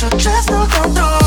Just od czas do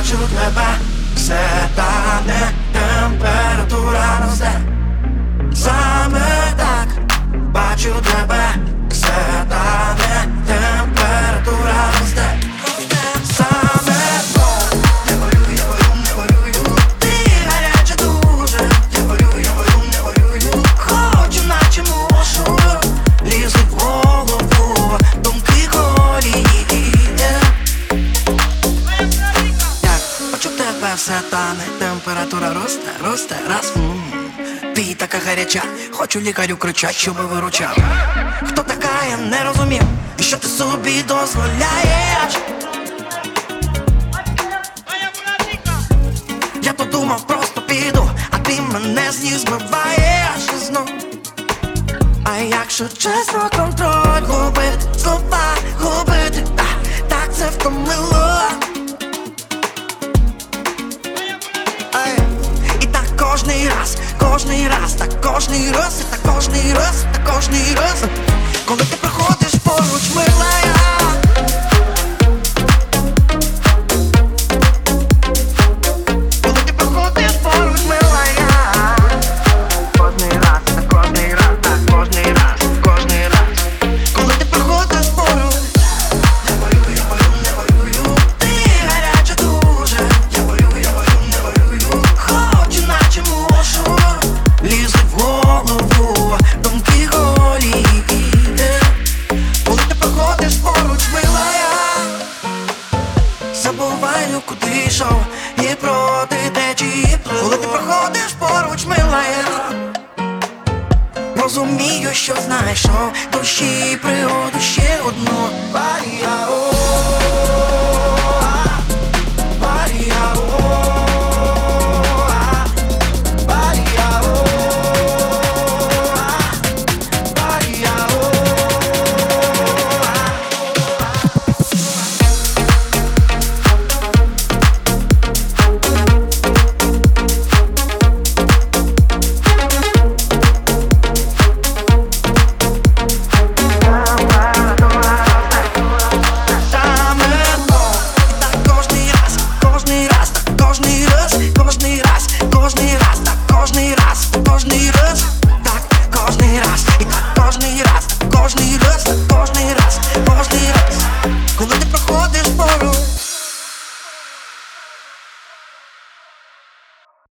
Бачу тебе, все тане, температура росте. Саме все тане, температура росте, росте, раз м. Ти така гаряча, хочу лікарю кричать, щоб виручав. Хто така, я не розумів, що ти собі дозволяєш? Я то думав, просто піду, а ти мене з ніг збиваєш. Знов. А якщо чесно, контроль губити, слова губити, а, так це втомило кожний раз, так кожний раз, так кожний раз, так кожний раз. Коли ти що знайшов Душі Come with the